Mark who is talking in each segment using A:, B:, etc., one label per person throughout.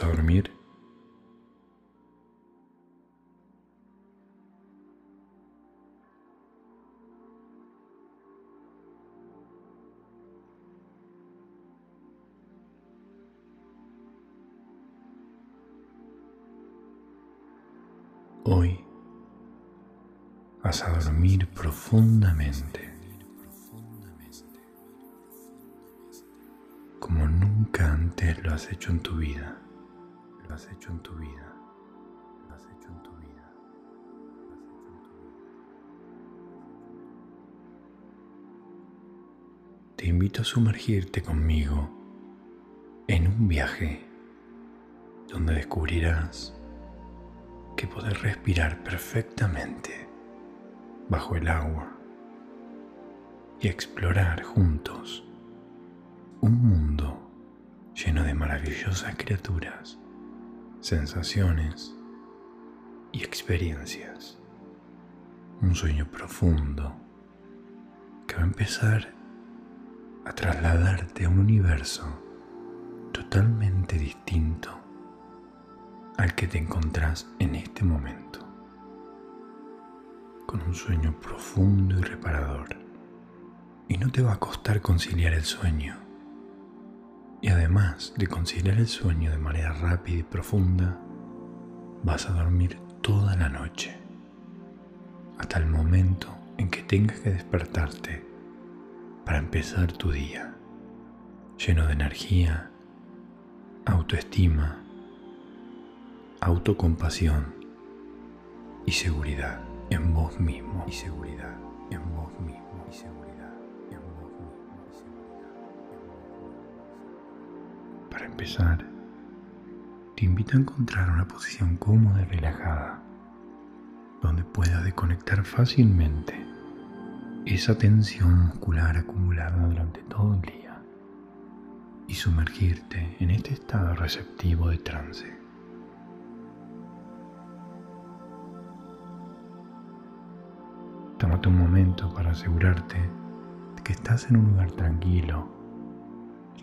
A: A dormir. Hoy vas a dormir profundamente. como nunca antes lo has hecho en tu vida has hecho en tu vida. Has hecho en tu vida. Te invito a sumergirte conmigo en un viaje donde descubrirás que poder respirar perfectamente bajo el agua y explorar juntos un mundo lleno de maravillosas criaturas sensaciones y experiencias. Un sueño profundo que va a empezar a trasladarte a un universo totalmente distinto al que te encontrás en este momento. Con un sueño profundo y reparador. Y no te va a costar conciliar el sueño y además de conciliar el sueño de manera rápida y profunda, vas a dormir toda la noche, hasta el momento en que tengas que despertarte para empezar tu día, lleno de energía, autoestima, autocompasión y seguridad en vos mismo. Y Para empezar, te invito a encontrar una posición cómoda y relajada, donde puedas desconectar fácilmente esa tensión muscular acumulada durante todo el día y sumergirte en este estado receptivo de trance. Tómate un momento para asegurarte de que estás en un lugar tranquilo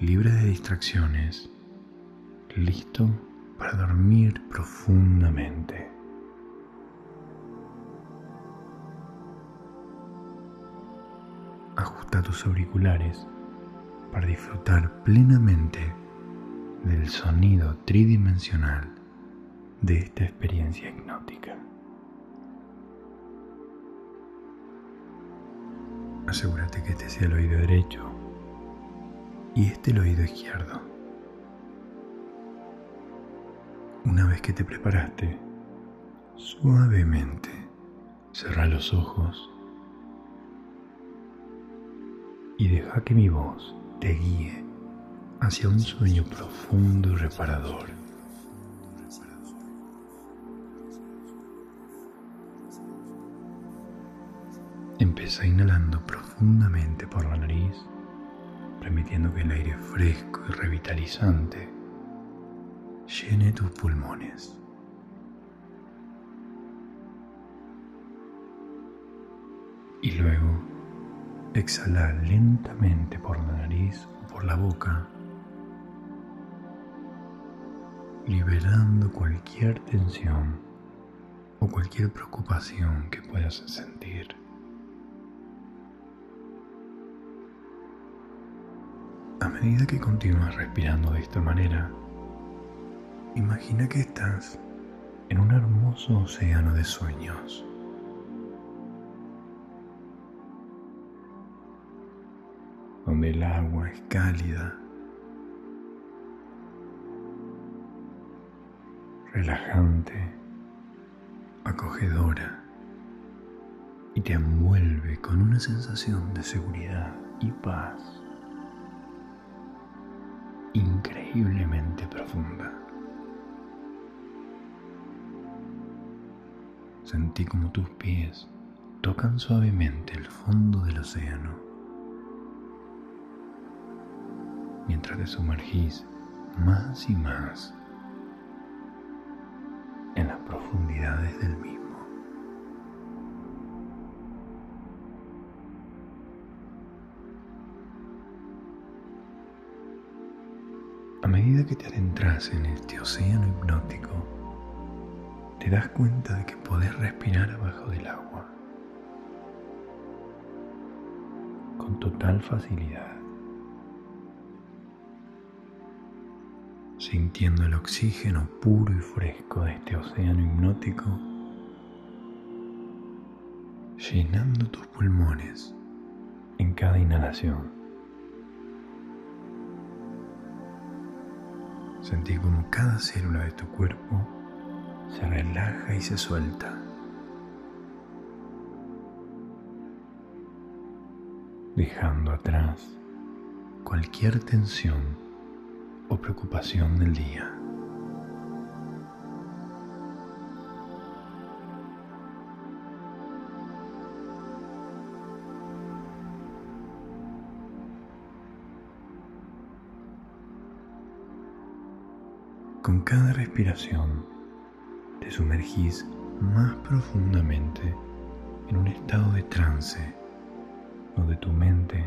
A: libre de distracciones, listo para dormir profundamente. Ajusta tus auriculares para disfrutar plenamente del sonido tridimensional de esta experiencia hipnótica. Asegúrate que este sea el oído derecho y este el oído izquierdo. Una vez que te preparaste, suavemente cerra los ojos y deja que mi voz te guíe hacia un sueño profundo y reparador. Empieza inhalando profundamente por la nariz permitiendo que el aire fresco y revitalizante llene tus pulmones. Y luego exhala lentamente por la nariz o por la boca, liberando cualquier tensión o cualquier preocupación que puedas sentir. A medida que continúas respirando de esta manera, imagina que estás en un hermoso océano de sueños. donde el agua es cálida, relajante, acogedora y te envuelve con una sensación de seguridad y paz increíblemente profunda. Sentí como tus pies tocan suavemente el fondo del océano mientras te sumergís más y más en las profundidades del mismo. A medida que te adentras en este océano hipnótico, te das cuenta de que podés respirar abajo del agua. Con total facilidad, sintiendo el oxígeno puro y fresco de este océano hipnótico, llenando tus pulmones en cada inhalación. Sentí como cada célula de tu cuerpo se relaja y se suelta. Dejando atrás cualquier tensión o preocupación del día. Con cada respiración te sumergís más profundamente en un estado de trance donde tu mente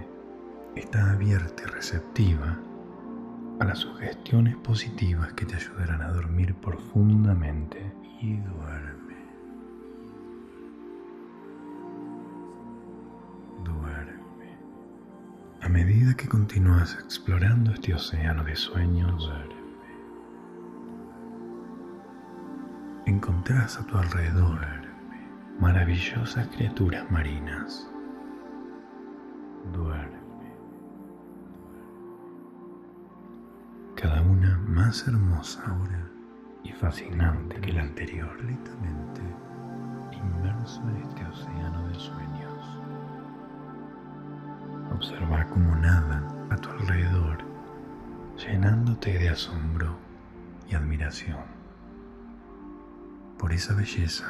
A: está abierta y receptiva a las sugestiones positivas que te ayudarán a dormir profundamente y duerme. Duerme. A medida que continúas explorando este océano de sueños, duerme. Encontrás a tu alrededor maravillosas criaturas marinas. Duerme. Cada una más hermosa ahora y fascinante que la anterior, completamente inmerso en este océano de sueños. Observa cómo nadan a tu alrededor, llenándote de asombro y admiración por esa belleza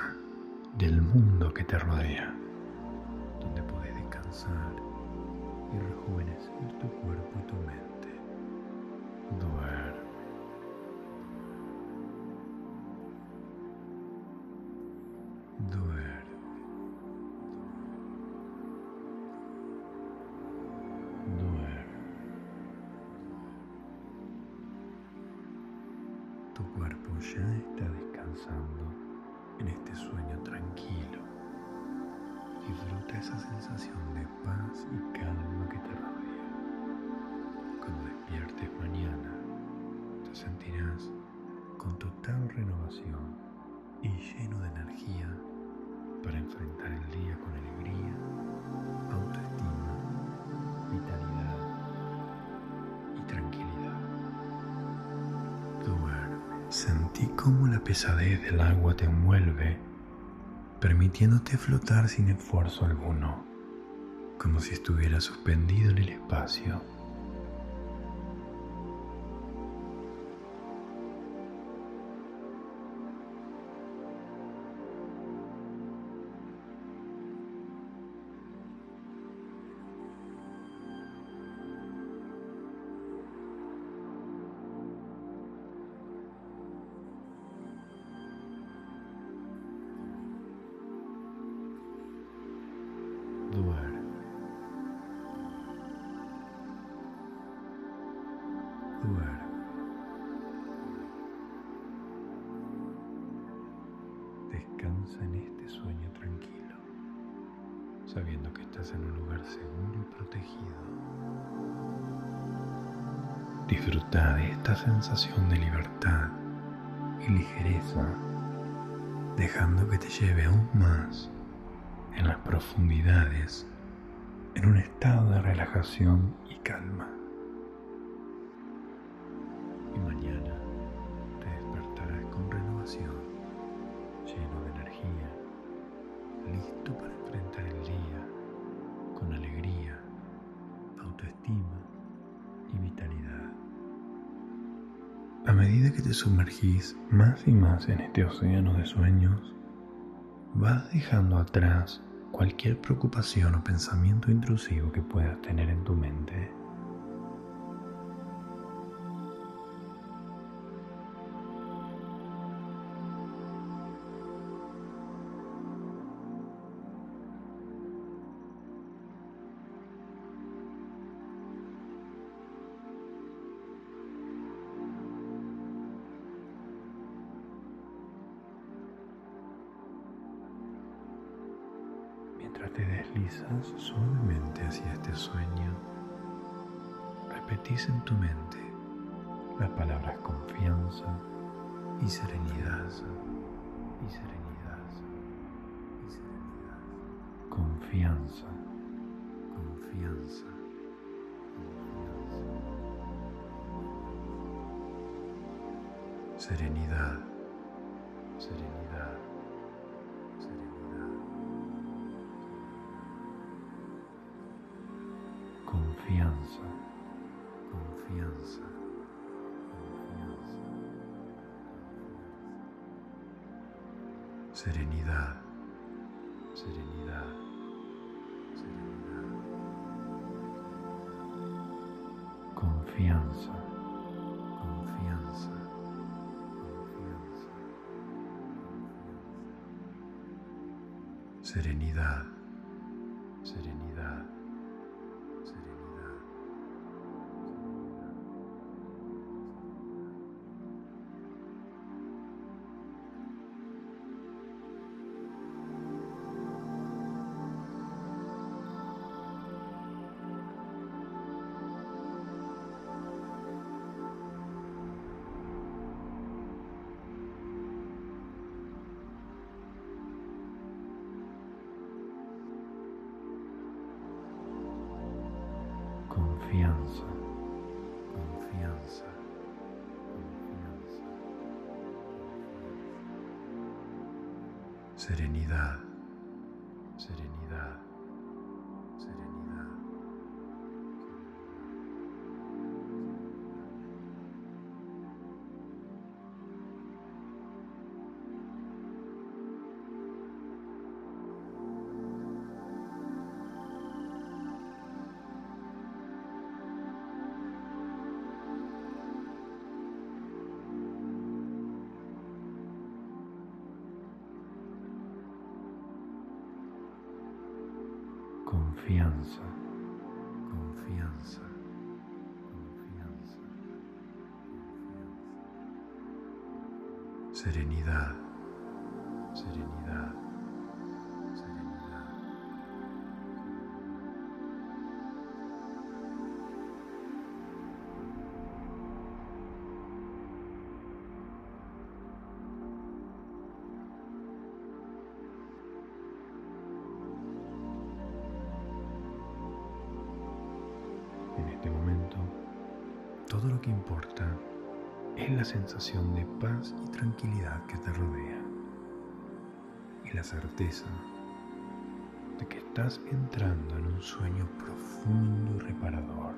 A: del mundo que te rodea, donde puedes descansar y rejuvenecer tu cuerpo y tu mente. Duerme. Duerme. Duerme. Tu cuerpo ya está descansando en este sueño tranquilo. Disfruta esa sensación de paz y calma que te rodea. Cuando despiertes mañana, te sentirás con total renovación y lleno de energía para enfrentar el día con alegría, autoestima, vitalidad y tranquilidad. Sentí cómo la pesadez del agua te envuelve, permitiéndote flotar sin esfuerzo alguno, como si estuviera suspendido en el espacio. Descansa en este sueño tranquilo, sabiendo que estás en un lugar seguro y protegido. Disfruta de esta sensación de libertad y ligereza, dejando que te lleve aún más en las profundidades, en un estado de relajación y calma. Sumergís más y más en este océano de sueños, vas dejando atrás cualquier preocupación o pensamiento intrusivo que puedas tener en tu mente. Deslizas suavemente hacia este sueño, repetís en tu mente las palabras confianza y serenidad, y serenidad, y serenidad. Confianza, confianza, confianza. Serenidad, Confianza, confianza, confianza. Serenidad, serenidad, serenidad. Confianza, confianza, serenidad, serenidad. Confianza, confianza, confianza. Serenidad, serenidad, serenidad. La sensación de paz y tranquilidad que te rodea y la certeza de que estás entrando en un sueño profundo y reparador.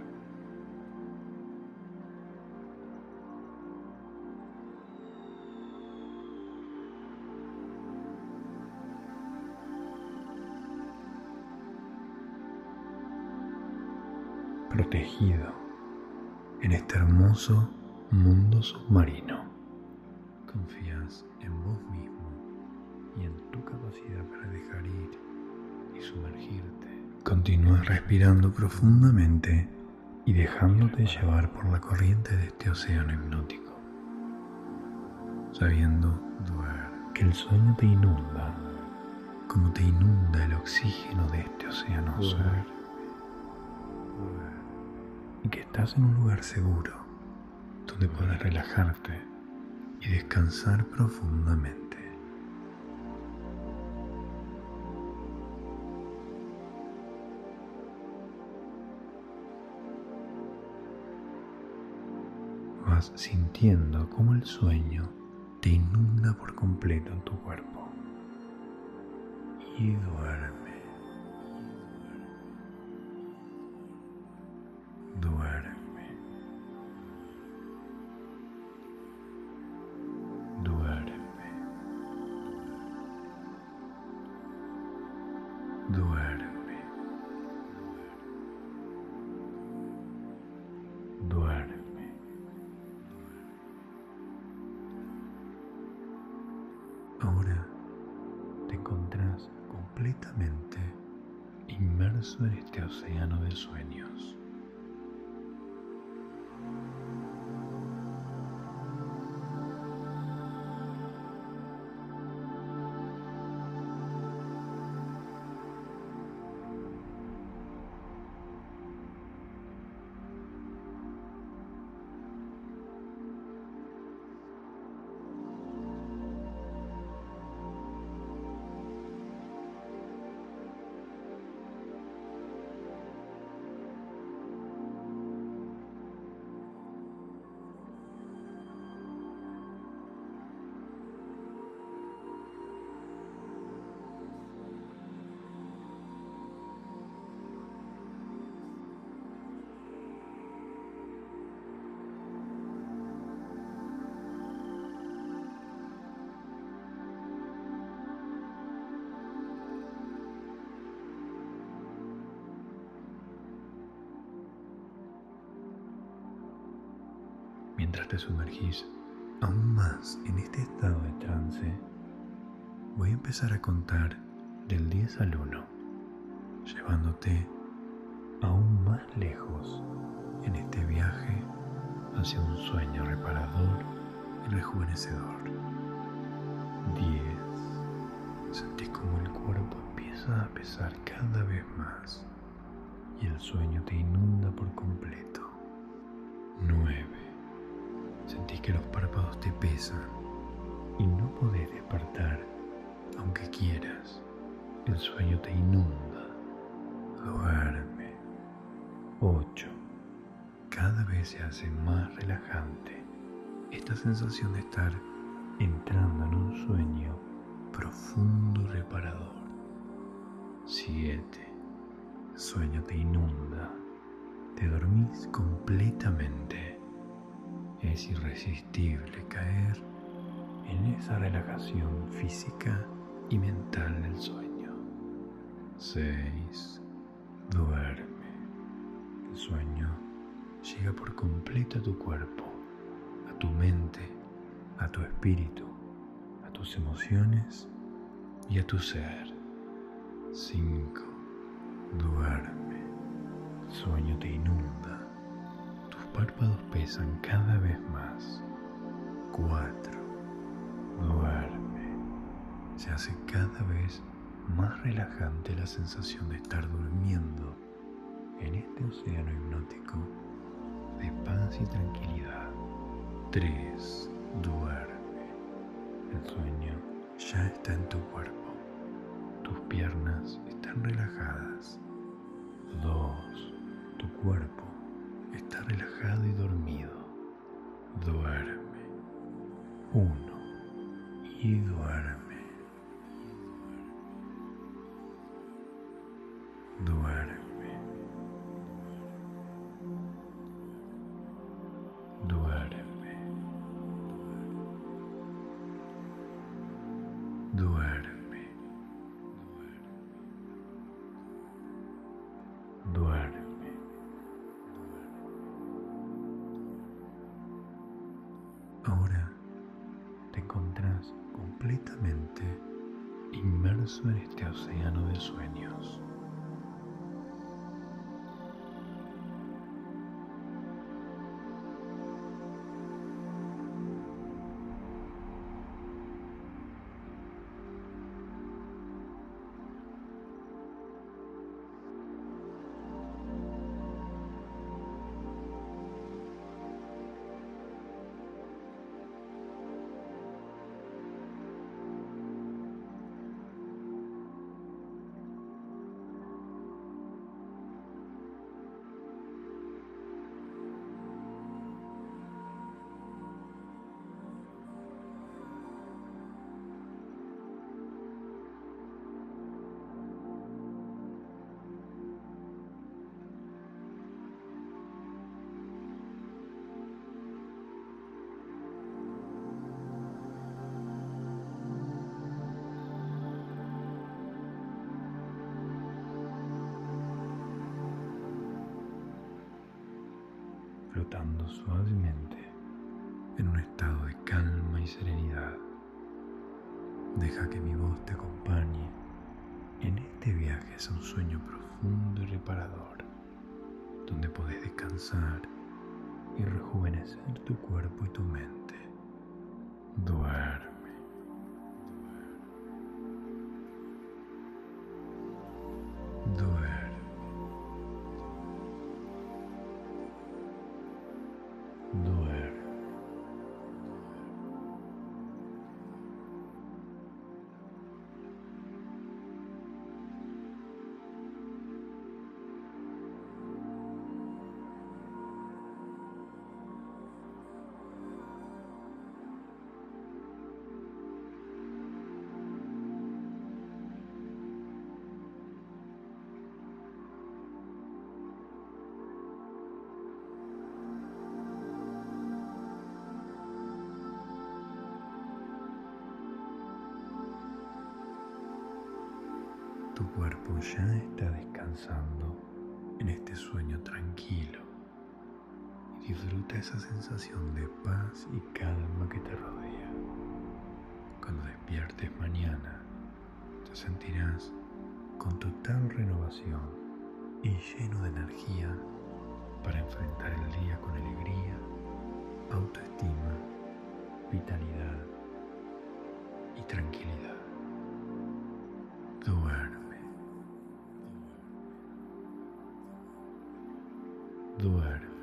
A: protegido en este hermoso mundo submarino. Confías en vos mismo y en tu capacidad para dejar ir y sumergirte. Continúas respirando profundamente y dejándote llevar por la corriente de este océano hipnótico, sabiendo que el sueño te inunda como te inunda el oxígeno de este océano azul y que estás en un lugar seguro donde puedas relajarte y descansar profundamente. Vas sintiendo como el sueño te inunda por completo tu cuerpo y duerme. Inmerso en este océano de sueños. Mientras te sumergís aún más en este estado de trance, voy a empezar a contar del 10 al 1, llevándote aún más lejos en este viaje hacia un sueño reparador y rejuvenecedor. 10. Sentís como el cuerpo empieza a pesar cada vez más y el sueño te inunda por completo. 9. Sentís que los párpados te pesan y no podés despertar aunque quieras. El sueño te inunda. Duerme. 8. Cada vez se hace más relajante esta sensación de estar entrando en un sueño profundo y reparador. 7. El sueño te inunda. Te dormís completamente es irresistible caer en esa relajación física y mental del sueño. 6. Duerme. El sueño llega por completo a tu cuerpo, a tu mente, a tu espíritu, a tus emociones y a tu ser. 5. Duerme. El sueño te inunda párpados pesan cada vez más. Cuatro. Duerme. Se hace cada vez más relajante la sensación de estar durmiendo en este océano hipnótico de paz y tranquilidad. Tres. Duerme. El sueño ya está en tu cuerpo. Tus piernas están relajadas. Dos. Tu cuerpo está relajado y dormido. Duerme. Uno. Y duerme. Inmerso en este océano de sueños. Donde podés descansar y rejuvenecer tu cuerpo y tu mente. Duerme. De paz y calma que te rodea. Cuando despiertes mañana, te sentirás con total renovación y lleno de energía para enfrentar el día con alegría, autoestima, vitalidad y tranquilidad. Duerme. Duerme.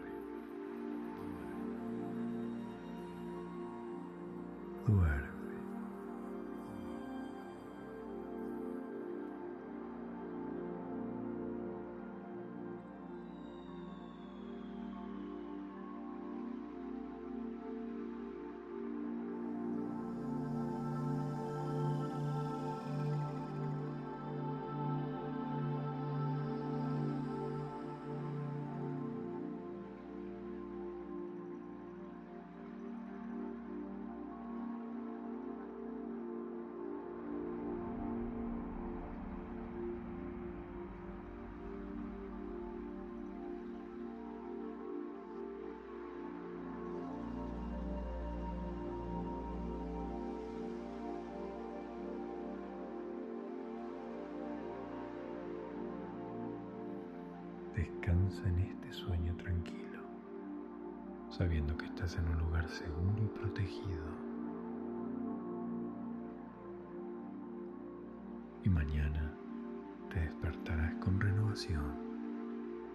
A: En este sueño tranquilo, sabiendo que estás en un lugar seguro y protegido. Y mañana te despertarás con renovación,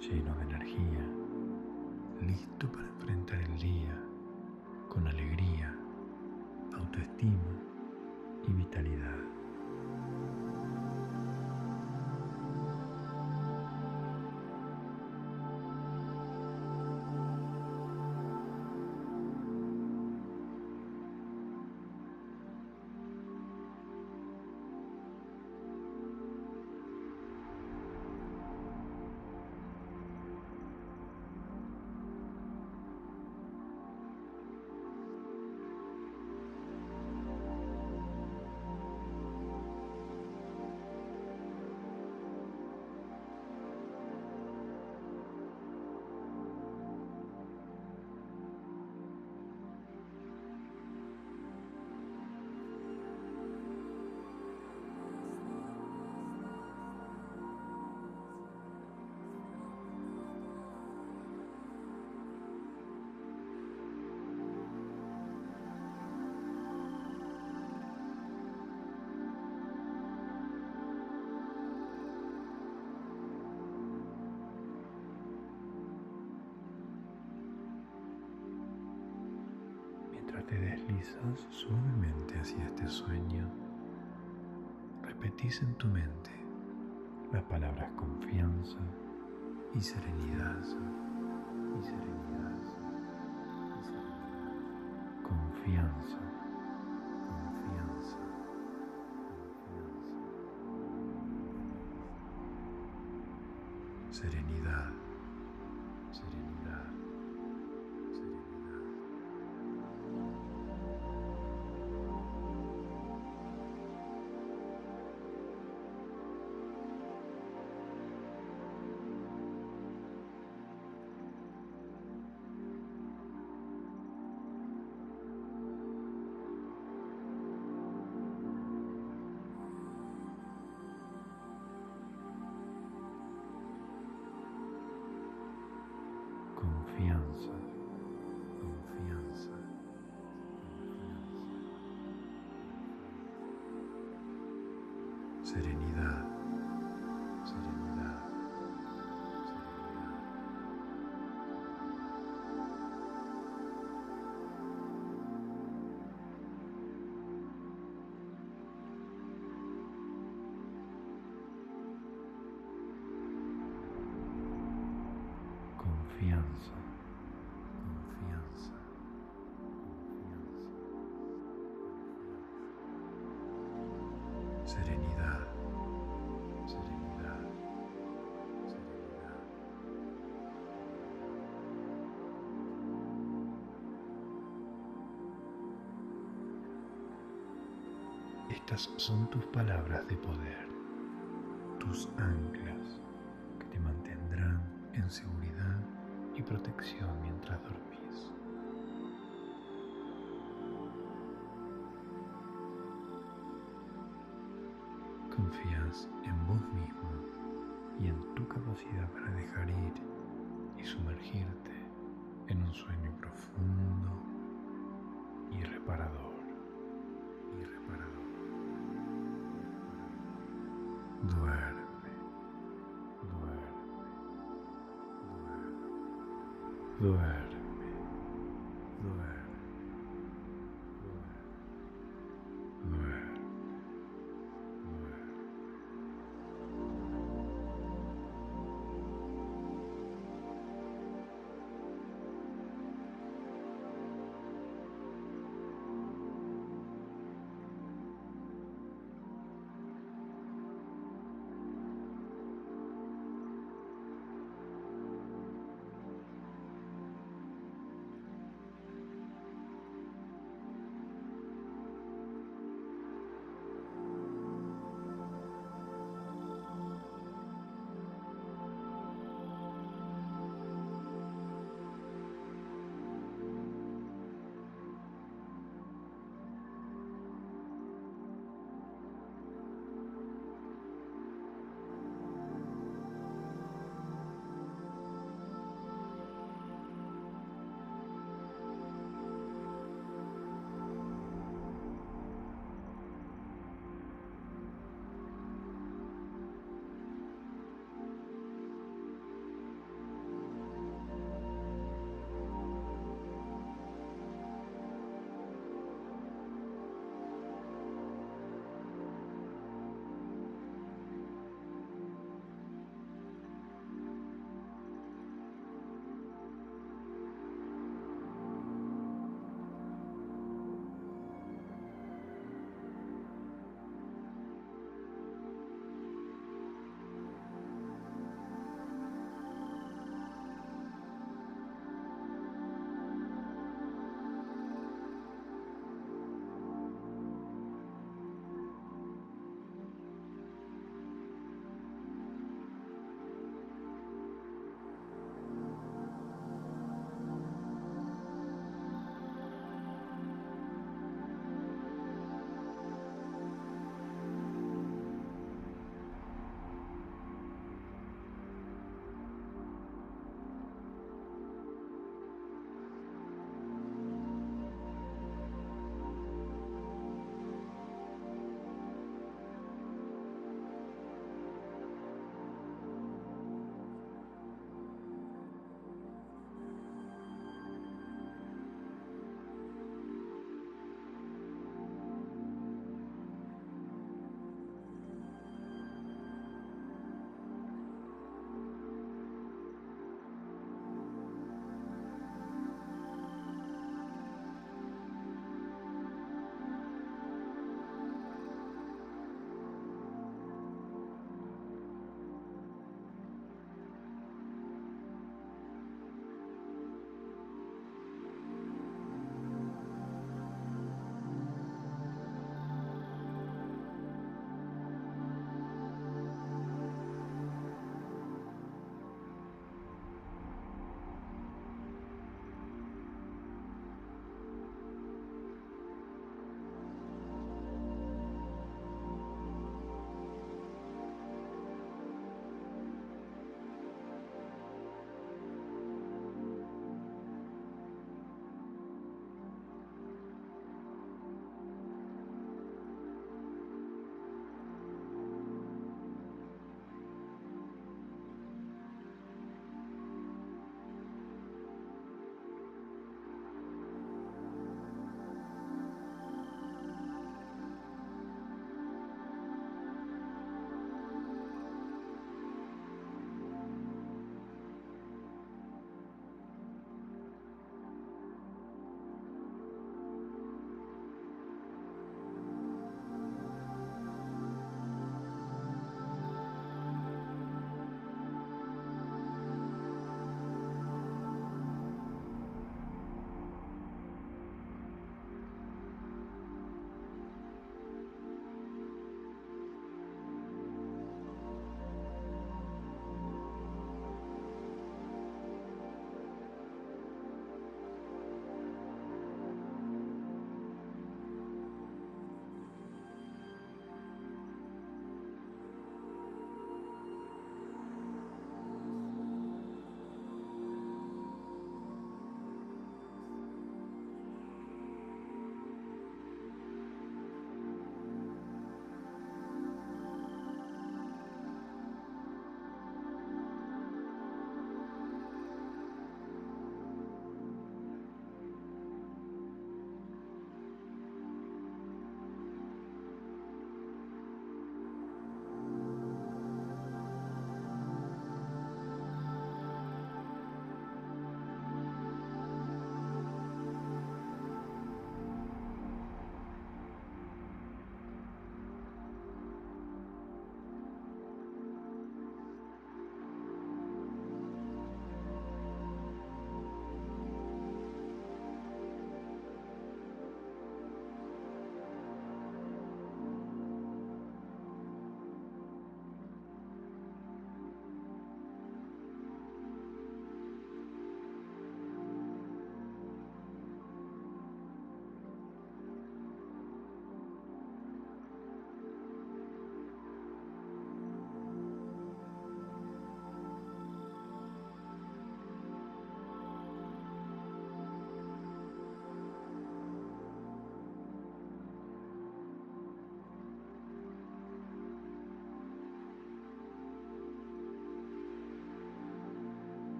A: lleno de energía, listo para enfrentar el día con alegría, autoestima y vitalidad. Suavemente hacia este sueño, repetís en tu mente las palabras confianza y serenidad. Y serenidad. Y serenidad. Confianza. Son tus palabras de poder, tus anclas que te mantendrán en seguridad y protección mientras dormís. Confías en vos mismo y en tu capacidad para dejar ir y sumergirte en un sueño profundo y reparador. Y reparador. Duerme, duerme, duerme, duerme,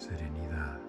A: serenidad,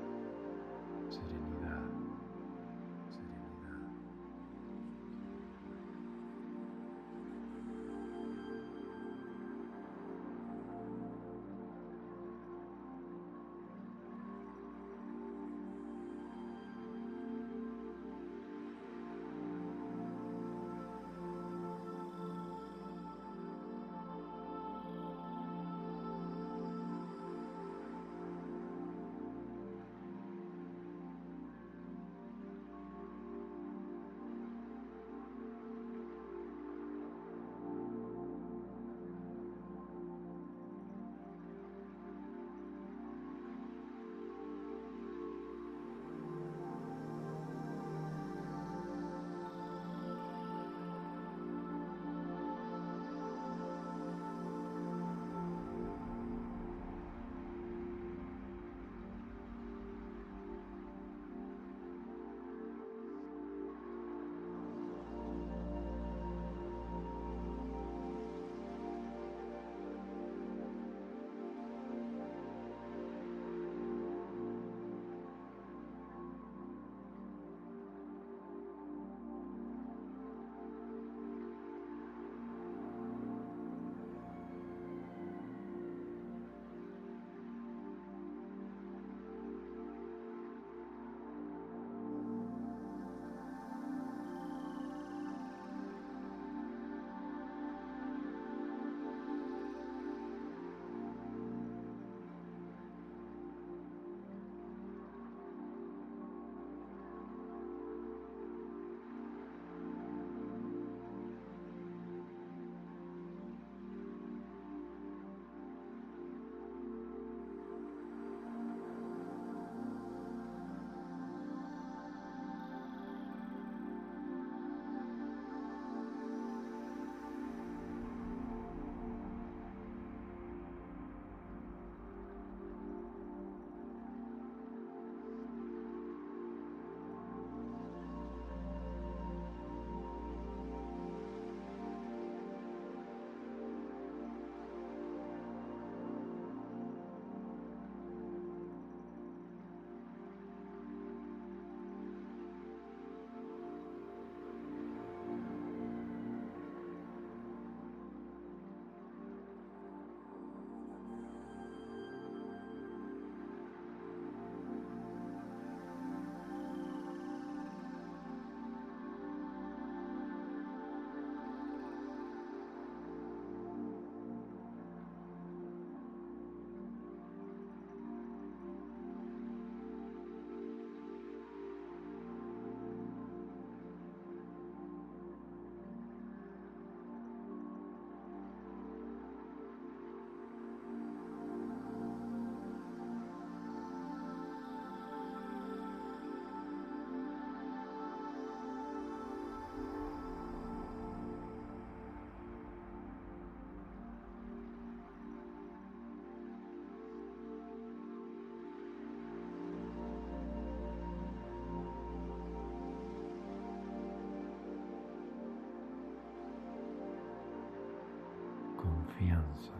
A: confianza,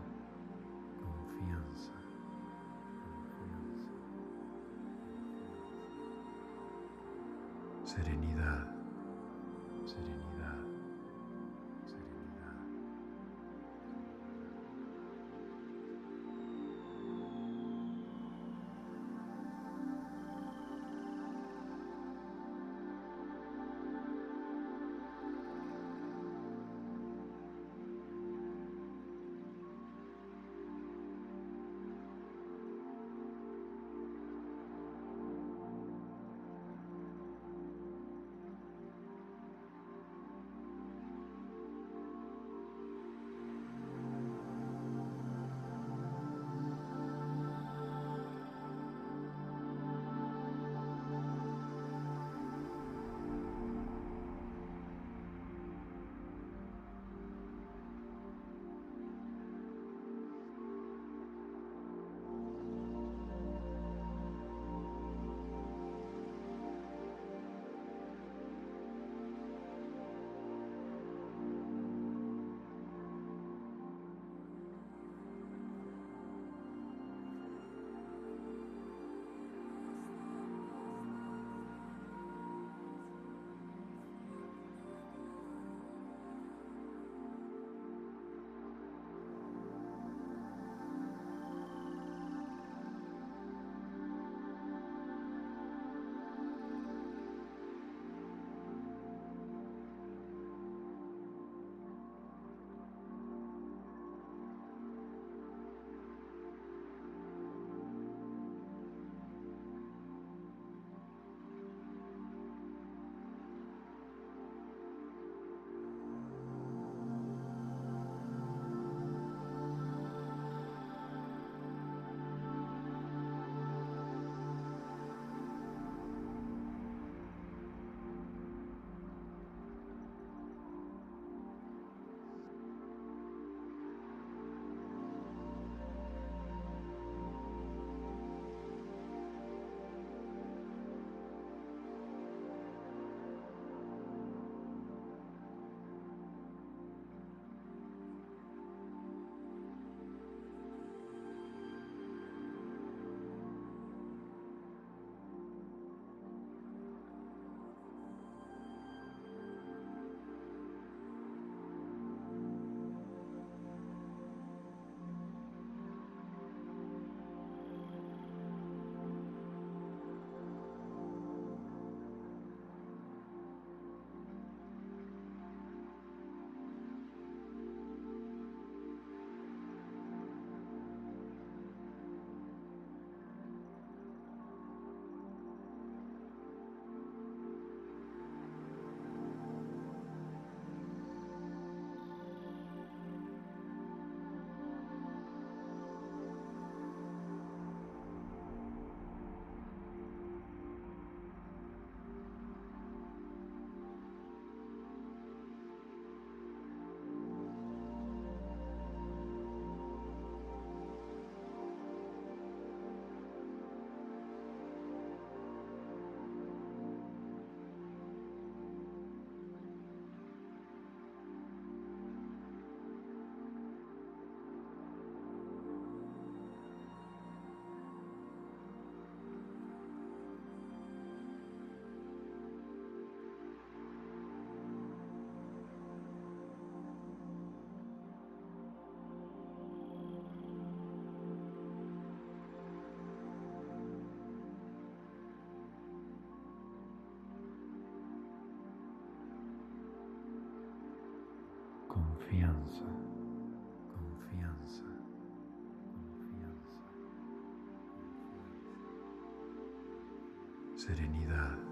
A: confianza, confianza, serenidad, serenidad, confianza, confianza, confianza, serenidad,